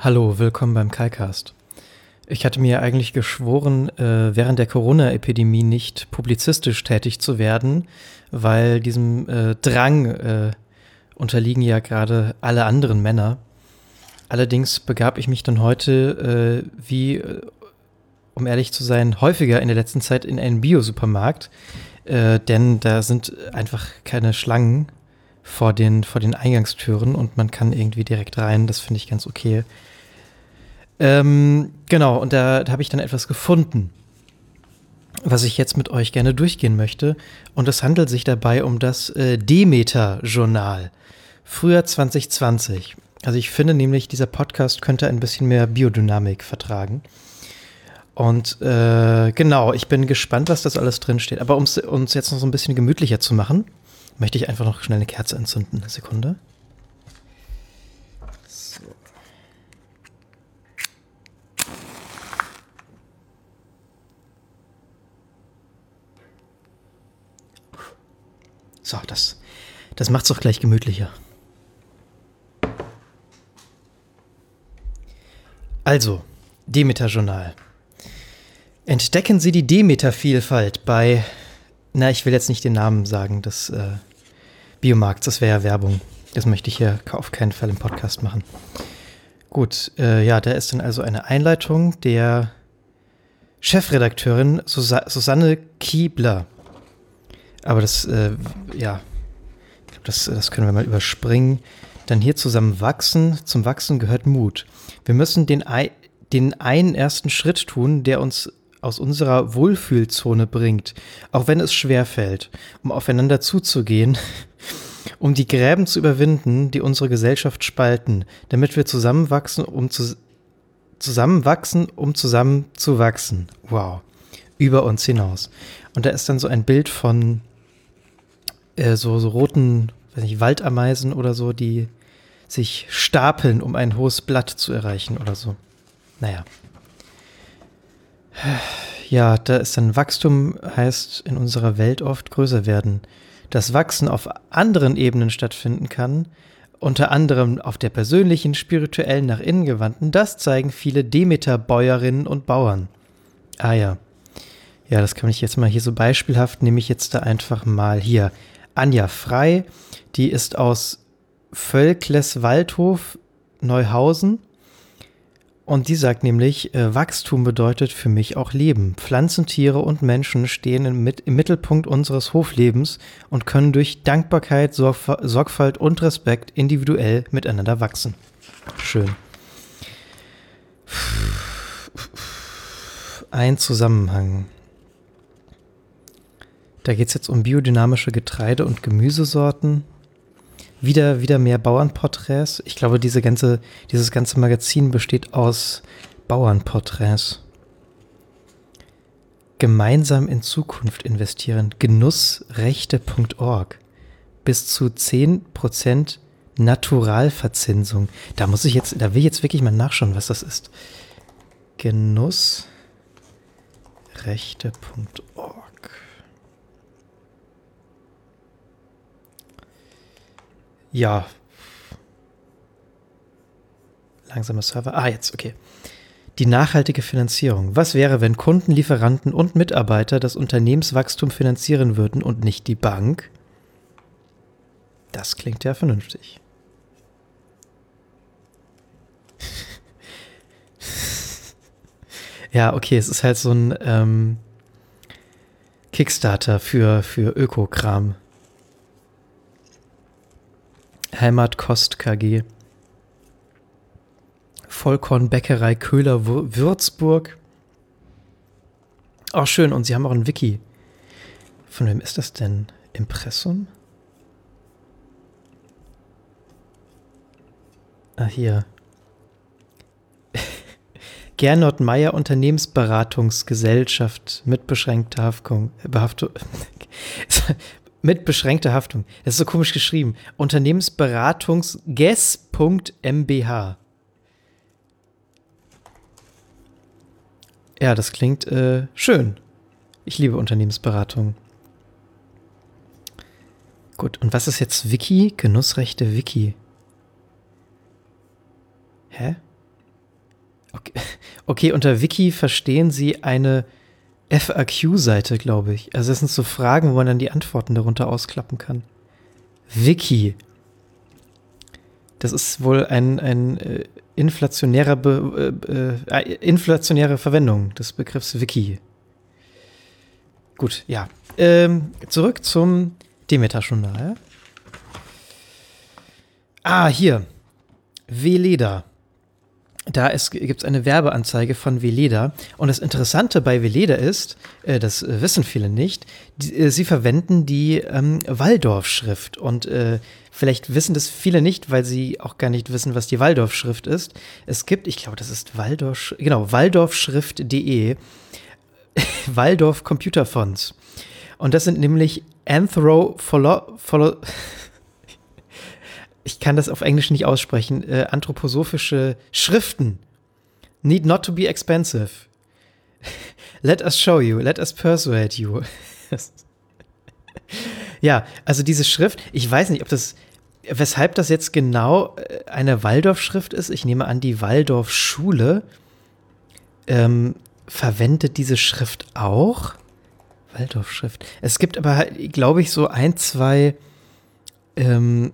Hallo, willkommen beim KaiCast. Ich hatte mir eigentlich geschworen, äh, während der Corona-Epidemie nicht publizistisch tätig zu werden, weil diesem äh, Drang äh, unterliegen ja gerade alle anderen Männer. Allerdings begab ich mich dann heute, wie, um ehrlich zu sein, häufiger in der letzten Zeit in einen Biosupermarkt, denn da sind einfach keine Schlangen vor den, vor den Eingangstüren und man kann irgendwie direkt rein. Das finde ich ganz okay. Ähm, genau, und da, da habe ich dann etwas gefunden, was ich jetzt mit euch gerne durchgehen möchte. Und es handelt sich dabei um das äh, Demeter-Journal. Früher 2020. Also ich finde nämlich, dieser Podcast könnte ein bisschen mehr Biodynamik vertragen. Und äh, genau, ich bin gespannt, was das alles drin steht. Aber um es uns jetzt noch so ein bisschen gemütlicher zu machen, möchte ich einfach noch schnell eine Kerze entzünden. Eine Sekunde. So. So, das, das macht es doch gleich gemütlicher. Also, Demeter-Journal. Entdecken Sie die Demeter-Vielfalt bei, na, ich will jetzt nicht den Namen sagen, des äh, Biomarkts, das wäre ja Werbung. Das möchte ich hier auf keinen Fall im Podcast machen. Gut, äh, ja, da ist dann also eine Einleitung der Chefredakteurin Sus Susanne Kiebler. Aber das, äh, ja, ich glaube, das, das können wir mal überspringen. Dann hier zusammen wachsen. Zum Wachsen gehört Mut. Wir müssen den, den einen ersten Schritt tun, der uns aus unserer Wohlfühlzone bringt, auch wenn es schwer fällt, um aufeinander zuzugehen, um die Gräben zu überwinden, die unsere Gesellschaft spalten, damit wir zusammenwachsen, um zu, zusammenwachsen, um zusammen zu wachsen. Wow. Über uns hinaus. Und da ist dann so ein Bild von äh, so, so roten, weiß nicht, Waldameisen oder so, die sich stapeln, um ein hohes Blatt zu erreichen oder so. Naja. Ja, da ist dann Wachstum heißt in unserer Welt oft größer werden. Das Wachsen auf anderen Ebenen stattfinden kann, unter anderem auf der persönlichen, spirituellen, nach innen gewandten, das zeigen viele Demeter-Bäuerinnen und Bauern. Ah ja. Ja, das kann ich jetzt mal hier so beispielhaft, nehme ich jetzt da einfach mal hier. Anja Frei, die ist aus Völkles-Waldhof, Neuhausen. Und die sagt nämlich, äh, Wachstum bedeutet für mich auch Leben. Pflanzen, Tiere und Menschen stehen im, Mittelpunkt unseres Hoflebens und können durch Dankbarkeit, Sorgf Sorgfalt und Respekt individuell miteinander wachsen. Schön. Ein Zusammenhang. Da geht es jetzt um biodynamische Getreide- und Gemüsesorten. Wieder, wieder mehr Bauernporträts. Ich glaube, diese ganze, dieses ganze Magazin besteht aus Bauernporträts. Gemeinsam in Zukunft investieren. Genussrechte.org. Bis zu 10% Naturalverzinsung. Da muss ich jetzt, da will ich jetzt wirklich mal nachschauen, was das ist. Genussrechte.org. Ja. Langsamer Server. Ah, jetzt, okay. Die nachhaltige Finanzierung. Was wäre, wenn Kunden, Lieferanten und Mitarbeiter das Unternehmenswachstum finanzieren würden und nicht die Bank? Das klingt ja vernünftig. ja, okay, es ist halt so ein ähm, Kickstarter für, für Ökokram. Heimatkost KG. Vollkornbäckerei Köhler Würzburg. Auch schön, und sie haben auch ein Wiki. Von wem ist das denn? Impressum? Ah, hier. Gernot Meyer Unternehmensberatungsgesellschaft mit beschränkter Haftung. Behaftung. Mit beschränkter Haftung. Das ist so komisch geschrieben. Unternehmensberatungs-GES.mbh. Ja, das klingt äh, schön. Ich liebe Unternehmensberatung. Gut, und was ist jetzt Wiki? Genussrechte Wiki. Hä? Okay, unter Wiki verstehen Sie eine FAQ-Seite, glaube ich. Also das sind so Fragen, wo man dann die Antworten darunter ausklappen kann. Wiki. Das ist wohl ein, ein äh, inflationärer Be, äh, äh, inflationäre Verwendung des Begriffs Wiki. Gut, ja. Ähm, zurück zum Demeter-Journal. Ah, hier. Veleda. Da gibt es eine Werbeanzeige von Veleda. Und das Interessante bei Veleda ist, äh, das wissen viele nicht, die, äh, sie verwenden die ähm, Waldorf-Schrift. Und äh, vielleicht wissen das viele nicht, weil sie auch gar nicht wissen, was die Waldorf-Schrift ist. Es gibt, ich glaube, das ist Waldorf, genau, waldorfschrift.de, Waldorf Computerfonts. Und das sind nämlich Anthro ich kann das auf Englisch nicht aussprechen, äh, anthroposophische Schriften. Need not to be expensive. Let us show you, let us persuade you. ja, also diese Schrift, ich weiß nicht, ob das, weshalb das jetzt genau äh, eine Waldorf-Schrift ist. Ich nehme an, die Waldorf-Schule ähm, verwendet diese Schrift auch. Waldorf-Schrift. Es gibt aber, glaube ich, so ein, zwei ähm,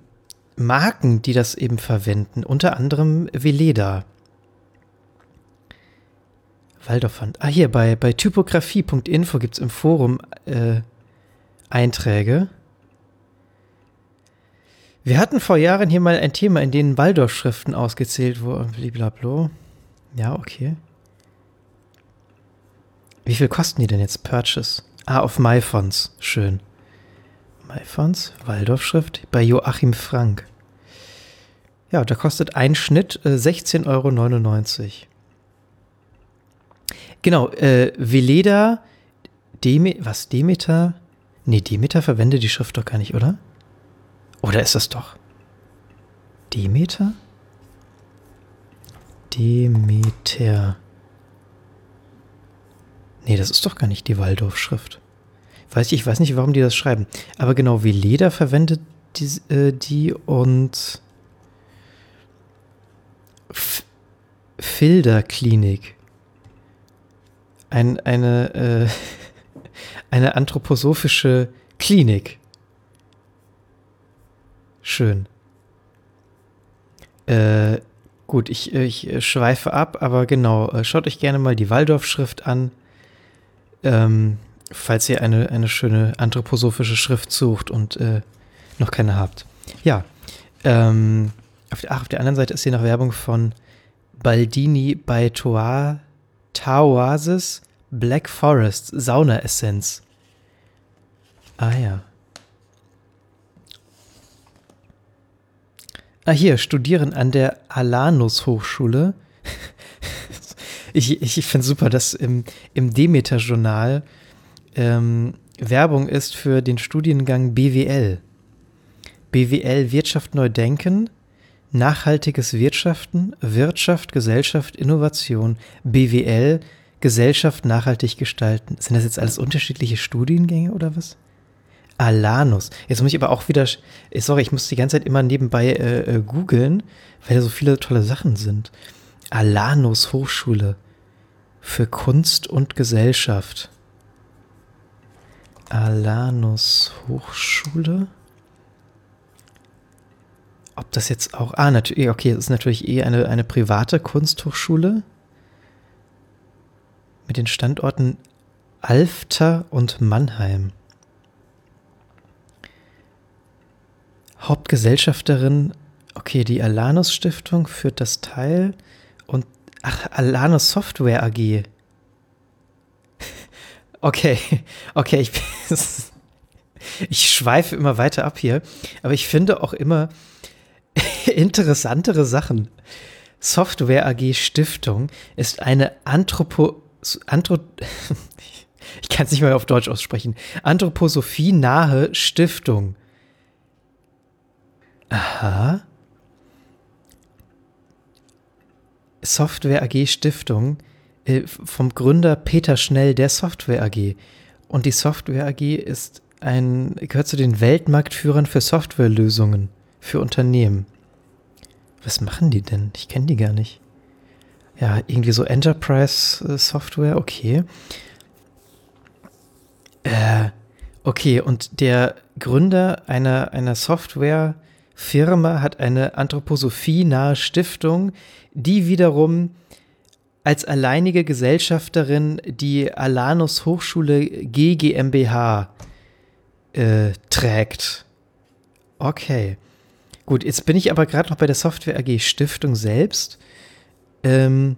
Marken, die das eben verwenden, unter anderem Veleda. Waldorfand. Ah, hier bei, bei typografie.info gibt es im Forum äh, Einträge. Wir hatten vor Jahren hier mal ein Thema, in dem Waldorf-Schriften ausgezählt wurden. Blablabla. Ja, okay. Wie viel kosten die denn jetzt Purchase? Ah, auf MyFonts. Schön. Alfons, Waldorfschrift, bei Joachim Frank. Ja, da kostet ein Schnitt äh, 16,99 Euro. Genau, äh, Veleda, Deme was, Demeter? Nee, Demeter verwendet die Schrift doch gar nicht, oder? Oder ist das doch? Demeter? Demeter. Nee, das ist doch gar nicht die Waldorfschrift. Weiß ich, ich weiß nicht, warum die das schreiben. Aber genau, wie Leder verwendet die, äh, die und Filderklinik. Ein, eine, äh, eine anthroposophische Klinik. Schön. Äh, gut, ich, ich schweife ab, aber genau, äh, schaut euch gerne mal die Waldorf-Schrift an. Ähm, falls ihr eine, eine schöne anthroposophische Schrift sucht und äh, noch keine habt. Ja, ähm, auf, ach, auf der anderen Seite ist hier noch Werbung von Baldini bei Toa, Taoasis Black Forest Sauna Essenz. Ah ja. Ah, hier, studieren an der Alanus Hochschule. ich ich finde super, dass im, im Demeter-Journal ähm, Werbung ist für den Studiengang BWL. BWL Wirtschaft neu denken, nachhaltiges Wirtschaften, Wirtschaft, Gesellschaft, Innovation, BWL Gesellschaft nachhaltig gestalten. Sind das jetzt alles unterschiedliche Studiengänge oder was? Alanus. Jetzt muss ich aber auch wieder, sorry, ich muss die ganze Zeit immer nebenbei äh, äh, googeln, weil da so viele tolle Sachen sind. Alanus Hochschule für Kunst und Gesellschaft. Alanus Hochschule. Ob das jetzt auch. Ah, natürlich, okay, es ist natürlich eh eine, eine private Kunsthochschule. Mit den Standorten Alfter und Mannheim. Hauptgesellschafterin, okay, die Alanus Stiftung führt das Teil und ach, Alanus Software AG. Okay, okay, ich, ich schweife immer weiter ab hier, aber ich finde auch immer interessantere Sachen. Software AG Stiftung ist eine Anthropo, Anthro, ich kann es nicht mal auf Deutsch aussprechen, Anthroposophie nahe Stiftung. Aha. Software AG Stiftung äh, vom Gründer Peter Schnell der Software AG. Und die Software AG ist ein, gehört zu den Weltmarktführern für Softwarelösungen für Unternehmen. Was machen die denn? Ich kenne die gar nicht. ja, irgendwie so Enterprise-Software, okay. Äh, okay, und der Gründer einer, einer Softwarefirma hat eine Anthroposophie-nahe Stiftung, die wiederum als alleinige Gesellschafterin die Alanus Hochschule GmbH äh, trägt. Okay. Gut, jetzt bin ich aber gerade noch bei der Software AG Stiftung selbst. Ähm,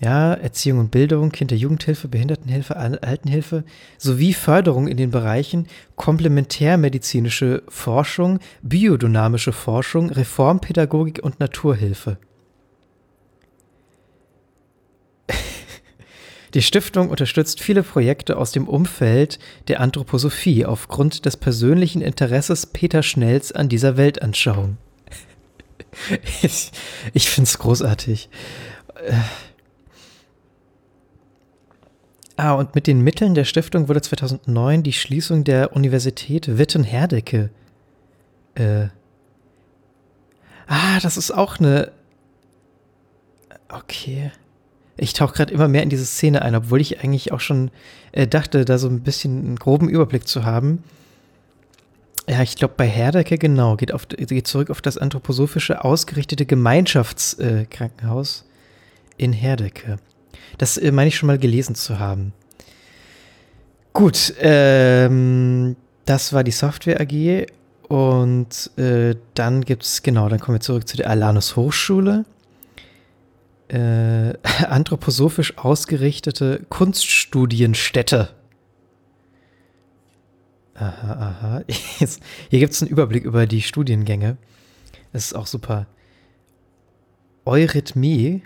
ja, Erziehung und Bildung, Kinder- Jugendhilfe, Behindertenhilfe, Altenhilfe sowie Förderung in den Bereichen komplementärmedizinische Forschung, biodynamische Forschung, Reformpädagogik und Naturhilfe. Die Stiftung unterstützt viele Projekte aus dem Umfeld der Anthroposophie aufgrund des persönlichen Interesses Peter Schnells an dieser Weltanschauung. ich ich finde es großartig. Äh. Ah, und mit den Mitteln der Stiftung wurde 2009 die Schließung der Universität Witten-Herdecke. Äh. Ah, das ist auch eine. Okay. Ich tauche gerade immer mehr in diese Szene ein, obwohl ich eigentlich auch schon äh, dachte, da so ein bisschen einen groben Überblick zu haben. Ja, ich glaube, bei Herdecke genau, geht, auf, geht zurück auf das anthroposophische ausgerichtete Gemeinschaftskrankenhaus äh, in Herdecke. Das äh, meine ich schon mal gelesen zu haben. Gut, ähm, das war die Software AG und äh, dann gibt es, genau, dann kommen wir zurück zu der Alanus Hochschule äh, anthroposophisch ausgerichtete Kunststudienstätte. Aha, aha. Hier gibt es einen Überblick über die Studiengänge. Das ist auch super. Eurythmie.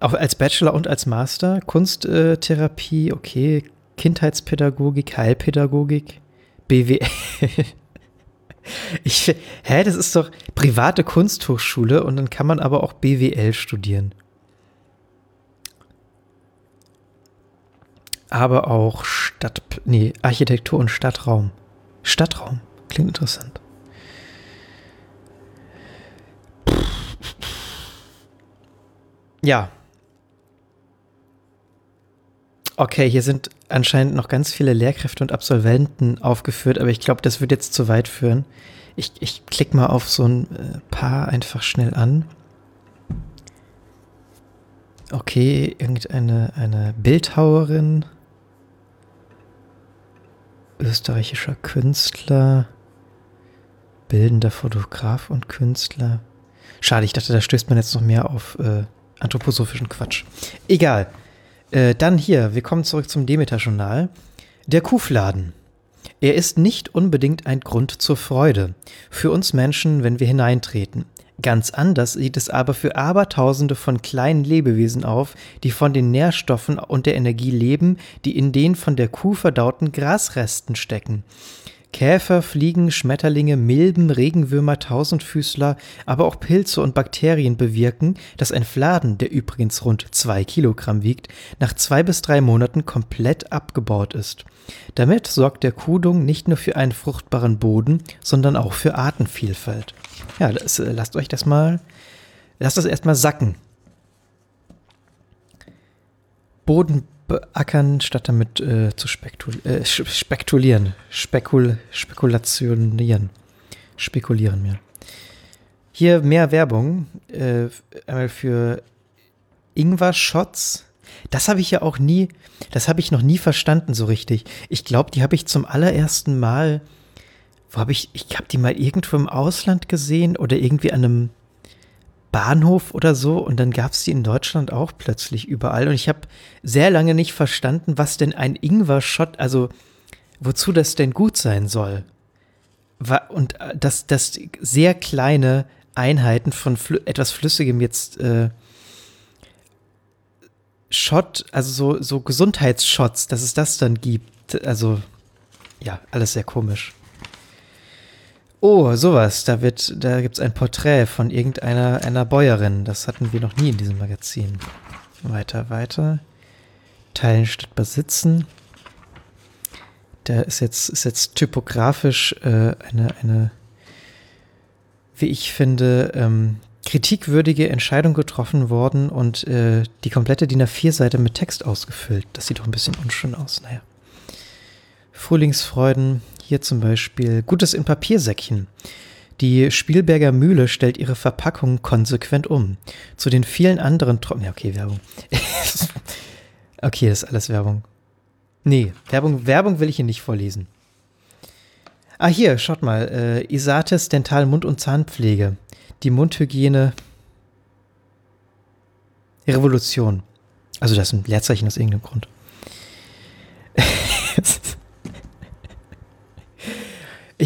Auch als Bachelor und als Master. Kunsttherapie, okay. Kindheitspädagogik, Heilpädagogik, BWL. Ich, hä, das ist doch private Kunsthochschule und dann kann man aber auch BWL studieren. Aber auch Stadt, nee, Architektur und Stadtraum. Stadtraum, klingt interessant. Ja. Okay, hier sind anscheinend noch ganz viele Lehrkräfte und Absolventen aufgeführt, aber ich glaube, das wird jetzt zu weit führen. Ich, ich klicke mal auf so ein äh, paar einfach schnell an. Okay, irgendeine eine Bildhauerin, österreichischer Künstler, bildender Fotograf und Künstler. Schade, ich dachte, da stößt man jetzt noch mehr auf äh, anthroposophischen Quatsch. Egal. Äh, dann hier, wir kommen zurück zum Demeter-Journal. Der Kuhfladen. Er ist nicht unbedingt ein Grund zur Freude für uns Menschen, wenn wir hineintreten. Ganz anders sieht es aber für Abertausende von kleinen Lebewesen auf, die von den Nährstoffen und der Energie leben, die in den von der Kuh verdauten Grasresten stecken. Käfer, Fliegen, Schmetterlinge, Milben, Regenwürmer, Tausendfüßler, aber auch Pilze und Bakterien bewirken, dass ein Fladen, der übrigens rund zwei Kilogramm wiegt, nach zwei bis drei Monaten komplett abgebaut ist. Damit sorgt der Kudung nicht nur für einen fruchtbaren Boden, sondern auch für Artenvielfalt. Ja, das, äh, lasst euch das mal, lasst das erstmal sacken. Boden beackern, statt damit äh, zu spekul äh, spekulieren. Spekul spekulationieren. Spekulieren mehr. Hier mehr Werbung. Äh, einmal für Ingwer-Shots. Das habe ich ja auch nie, das habe ich noch nie verstanden so richtig. Ich glaube, die habe ich zum allerersten Mal, wo habe ich, ich habe die mal irgendwo im Ausland gesehen oder irgendwie an einem Bahnhof oder so und dann gab es die in Deutschland auch plötzlich überall und ich habe sehr lange nicht verstanden, was denn ein Ingwer-Shot, also wozu das denn gut sein soll. Und äh, dass das sehr kleine Einheiten von Flü etwas Flüssigem jetzt äh, Shot, also so, so Gesundheitsshots, dass es das dann gibt. Also, ja, alles sehr komisch. Oh, sowas. Da wird, da gibt es ein Porträt von irgendeiner einer Bäuerin. Das hatten wir noch nie in diesem Magazin. Weiter, weiter. Teilen statt besitzen. Da ist jetzt, ist jetzt typografisch äh, eine, eine, wie ich finde, ähm, kritikwürdige Entscheidung getroffen worden und äh, die komplette DIN A4-Seite mit Text ausgefüllt. Das sieht doch ein bisschen unschön aus. Naja. Frühlingsfreuden, hier zum Beispiel Gutes in Papiersäckchen. Die Spielberger Mühle stellt ihre Verpackung konsequent um. Zu den vielen anderen Tropfen. Ja, okay, Werbung. okay, das ist alles Werbung. Nee, Werbung, Werbung will ich hier nicht vorlesen. Ah, hier, schaut mal. Äh, Isates Dental Mund- und Zahnpflege. Die Mundhygiene. Revolution. Also, das ist ein Leerzeichen aus irgendeinem Grund.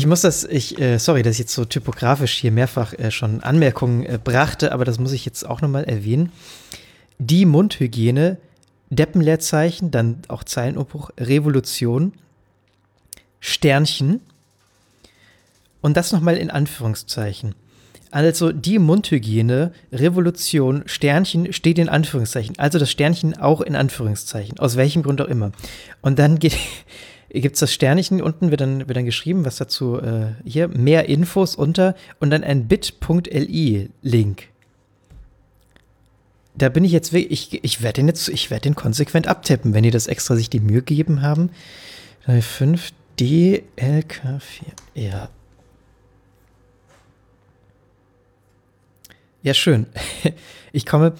Ich muss das, ich, äh, sorry, dass ich jetzt so typografisch hier mehrfach äh, schon Anmerkungen äh, brachte, aber das muss ich jetzt auch nochmal erwähnen. Die Mundhygiene, Deppenleerzeichen, dann auch Zeilenumbruch, Revolution, Sternchen und das nochmal in Anführungszeichen. Also die Mundhygiene, Revolution, Sternchen steht in Anführungszeichen. Also das Sternchen auch in Anführungszeichen. Aus welchem Grund auch immer. Und dann geht, gibt es das Sternchen unten, wird dann, wird dann geschrieben, was dazu äh, hier, mehr Infos unter und dann ein bit.li-Link. Da bin ich jetzt wirklich, ich, ich werde den jetzt, ich werde den konsequent abtippen, wenn die das extra sich die Mühe gegeben haben. 5 DLK4, ja. Ja, schön. Ich komme,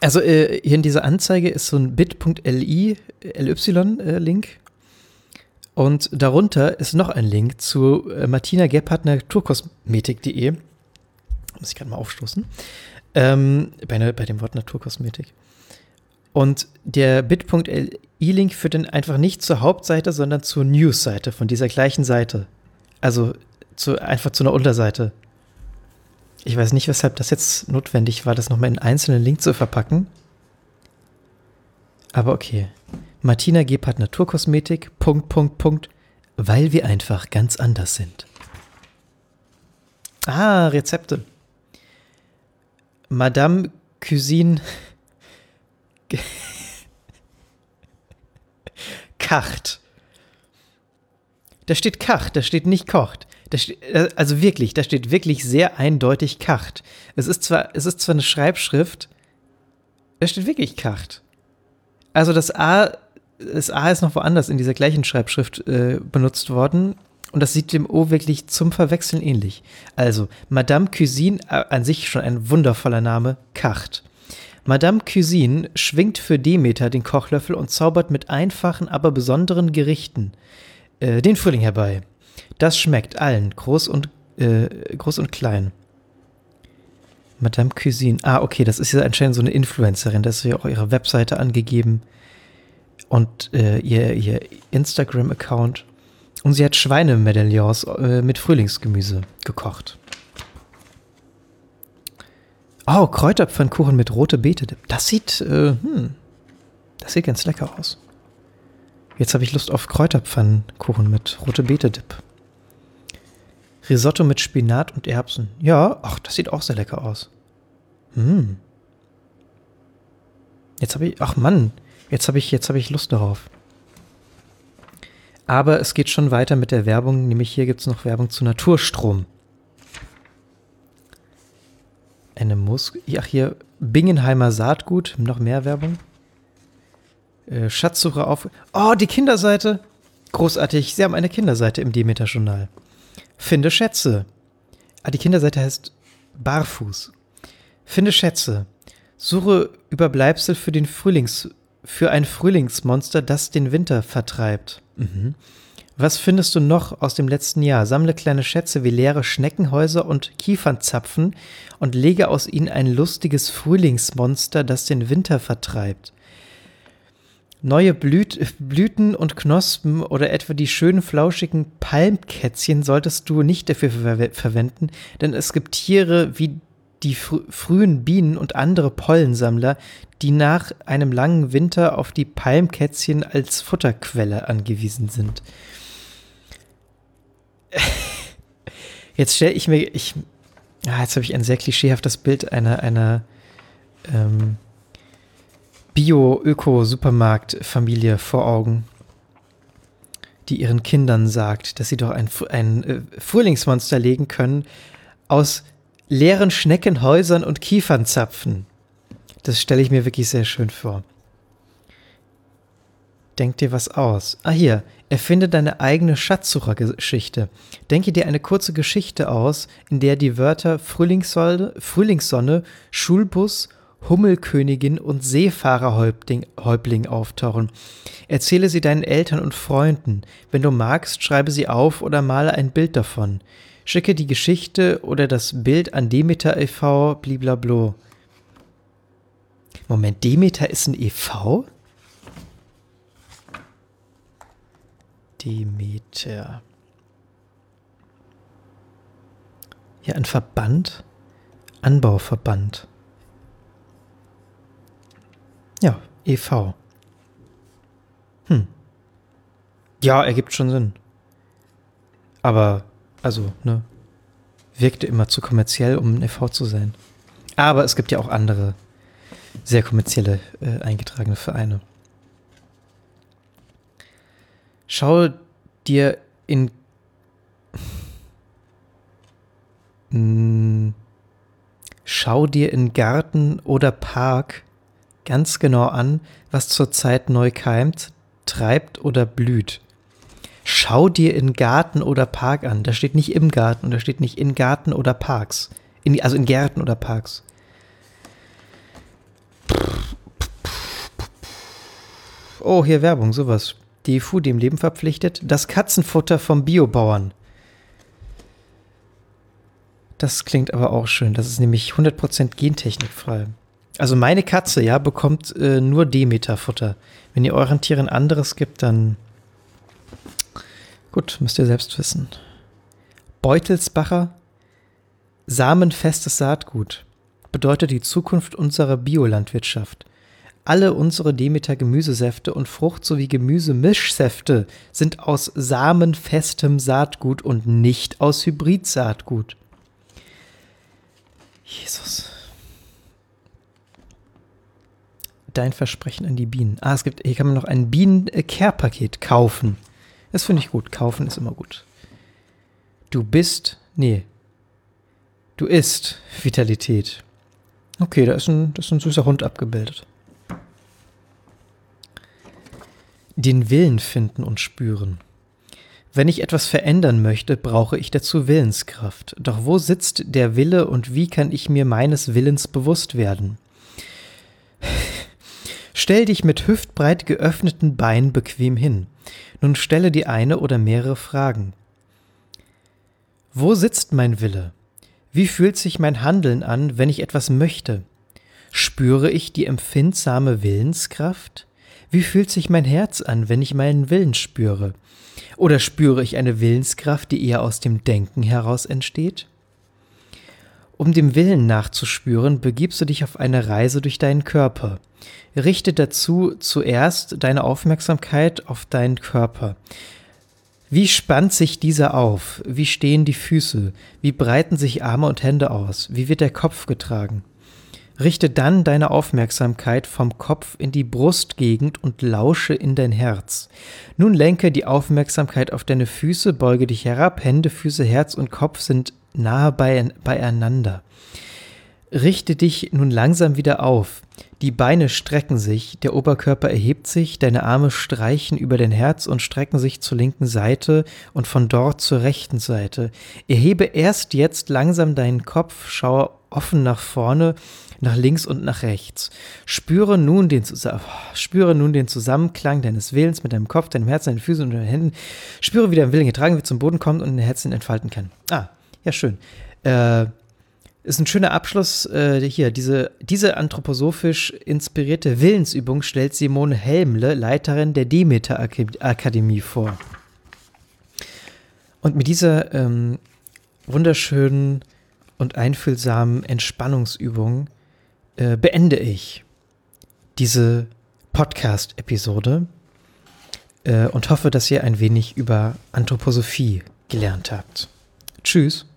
also äh, hier in dieser Anzeige ist so ein bit.li, LY-Link. Und darunter ist noch ein Link zu äh, Martina Gebhardt Naturkosmetik.de. Muss ich gerade mal aufstoßen. Ähm, bei, bei dem Wort Naturkosmetik. Und der bit.li-Link führt dann einfach nicht zur Hauptseite, sondern zur News-Seite von dieser gleichen Seite. Also zu, einfach zu einer Unterseite. Ich weiß nicht, weshalb das jetzt notwendig war, das nochmal in einzelnen Link zu verpacken. Aber okay. Martina Gebhardt Naturkosmetik, Punkt, Punkt, Punkt, weil wir einfach ganz anders sind. Ah, Rezepte. Madame Cuisine Kacht. Da steht Kacht, da steht nicht kocht. Steht, also wirklich, da steht wirklich sehr eindeutig Kacht. Es ist zwar, es ist zwar eine Schreibschrift, da steht wirklich Kacht. Also das A das A ist noch woanders in dieser gleichen Schreibschrift äh, benutzt worden. Und das sieht dem O wirklich zum Verwechseln ähnlich. Also, Madame Cuisine, äh, an sich schon ein wundervoller Name, Kacht. Madame Cuisine schwingt für Demeter den Kochlöffel und zaubert mit einfachen, aber besonderen Gerichten äh, den Frühling herbei. Das schmeckt allen, groß und, äh, groß und klein. Madame Cuisine. Ah, okay, das ist ja anscheinend so eine Influencerin. Das ist ja auch ihre Webseite angegeben und äh, ihr, ihr Instagram-Account. Und sie hat Schweinemedaillons äh, mit Frühlingsgemüse gekocht. Oh, Kräuterpfannkuchen mit rote Beete. Das sieht, äh, hm, das sieht ganz lecker aus. Jetzt habe ich Lust auf Kräuterpfannkuchen mit rote Beete Dip. Risotto mit Spinat und Erbsen. Ja, ach, das sieht auch sehr lecker aus. Hm. Jetzt habe ich, ach Mann, Jetzt habe ich, hab ich Lust darauf. Aber es geht schon weiter mit der Werbung, nämlich hier gibt es noch Werbung zu Naturstrom. Eine Mus ach hier, Bingenheimer Saatgut, noch mehr Werbung. Äh, Schatzsuche auf. Oh, die Kinderseite. Großartig, Sie haben eine Kinderseite im Demeter-Journal. Finde Schätze. Ah, die Kinderseite heißt Barfuß. Finde Schätze. Suche Überbleibsel für den Frühlings für ein Frühlingsmonster, das den Winter vertreibt. Mhm. Was findest du noch aus dem letzten Jahr? Sammle kleine Schätze wie leere Schneckenhäuser und Kiefernzapfen und lege aus ihnen ein lustiges Frühlingsmonster, das den Winter vertreibt. Neue Blüt Blüten und Knospen oder etwa die schönen flauschigen Palmkätzchen solltest du nicht dafür ver verwenden, denn es gibt Tiere wie die fr frühen Bienen und andere Pollensammler, die nach einem langen Winter auf die Palmkätzchen als Futterquelle angewiesen sind. Jetzt stelle ich mir, ich, ah, jetzt habe ich ein sehr klischeehaftes Bild einer, einer ähm, Bio-Öko-Supermarkt-Familie vor Augen, die ihren Kindern sagt, dass sie doch ein, ein äh, Frühlingsmonster legen können aus leeren Schneckenhäusern und Kiefernzapfen. Das stelle ich mir wirklich sehr schön vor. Denk dir was aus. Ah, hier. Erfinde deine eigene Schatzsuchergeschichte. Denke dir eine kurze Geschichte aus, in der die Wörter Frühlingssonne, Frühlingssonne Schulbus, Hummelkönigin und Seefahrerhäuptling auftauchen. Erzähle sie deinen Eltern und Freunden. Wenn du magst, schreibe sie auf oder male ein Bild davon. Schicke die Geschichte oder das Bild an Demeter e.V. bliblablo. Moment, Demeter ist ein e.V.? Demeter. Ja, ein Verband? Anbauverband. Ja, e.V. Hm. Ja, ergibt schon Sinn. Aber, also, ne, wirkte immer zu kommerziell, um ein e.V. zu sein. Aber es gibt ja auch andere sehr kommerzielle äh, eingetragene Vereine. Schau dir in hm, Schau dir in Garten oder Park ganz genau an, was zurzeit neu keimt, treibt oder blüht. Schau dir in Garten oder Park an. Da steht nicht im Garten und da steht nicht in Garten oder Parks. In, also in Gärten oder Parks. Oh, hier Werbung, sowas. DFU dem Leben verpflichtet. Das Katzenfutter vom Biobauern. Das klingt aber auch schön. Das ist nämlich 100% gentechnikfrei. Also meine Katze, ja, bekommt äh, nur Demeter-Futter. Wenn ihr euren Tieren anderes gibt, dann gut, müsst ihr selbst wissen. Beutelsbacher, samenfestes Saatgut bedeutet die Zukunft unserer Biolandwirtschaft. Alle unsere Demeter Gemüsesäfte und Frucht- sowie Gemüsemischsäfte sind aus samenfestem Saatgut und nicht aus Hybridsaatgut. Jesus. Dein Versprechen an die Bienen. Ah, es gibt, hier kann man noch ein Bienen-Care-Paket kaufen. Das finde ich gut. Kaufen ist immer gut. Du bist, nee. Du isst Vitalität. Okay, da ist ein, da ist ein süßer Hund abgebildet. den Willen finden und spüren. Wenn ich etwas verändern möchte, brauche ich dazu Willenskraft. Doch wo sitzt der Wille und wie kann ich mir meines Willens bewusst werden? Stell dich mit hüftbreit geöffneten Beinen bequem hin. Nun stelle dir eine oder mehrere Fragen. Wo sitzt mein Wille? Wie fühlt sich mein Handeln an, wenn ich etwas möchte? Spüre ich die empfindsame Willenskraft? Wie fühlt sich mein Herz an, wenn ich meinen Willen spüre? Oder spüre ich eine Willenskraft, die eher aus dem Denken heraus entsteht? Um dem Willen nachzuspüren, begibst du dich auf eine Reise durch deinen Körper. Richte dazu zuerst deine Aufmerksamkeit auf deinen Körper. Wie spannt sich dieser auf? Wie stehen die Füße? Wie breiten sich Arme und Hände aus? Wie wird der Kopf getragen? Richte dann deine Aufmerksamkeit vom Kopf in die Brustgegend und lausche in dein Herz. Nun lenke die Aufmerksamkeit auf deine Füße, beuge dich herab, Hände, Füße, Herz und Kopf sind nahe beieinander. Richte dich nun langsam wieder auf. Die Beine strecken sich, der Oberkörper erhebt sich, deine Arme streichen über dein Herz und strecken sich zur linken Seite und von dort zur rechten Seite. Erhebe erst jetzt langsam deinen Kopf, schaue offen nach vorne, nach links und nach rechts. Spüre nun den, spüre nun den Zusammenklang deines Willens mit deinem Kopf, deinem Herzen, deinen Füßen und deinen Händen. Spüre, wie dein Willen getragen wird, zum Boden kommt und dein Herzen entfalten kann. Ah, ja, schön. Äh, ist ein schöner Abschluss. Äh, hier, diese, diese anthroposophisch inspirierte Willensübung stellt Simone Helmle, Leiterin der Demeter Akademie, vor. Und mit dieser ähm, wunderschönen und einfühlsamen Entspannungsübung äh, beende ich diese Podcast-Episode äh, und hoffe, dass ihr ein wenig über Anthroposophie gelernt habt. Tschüss.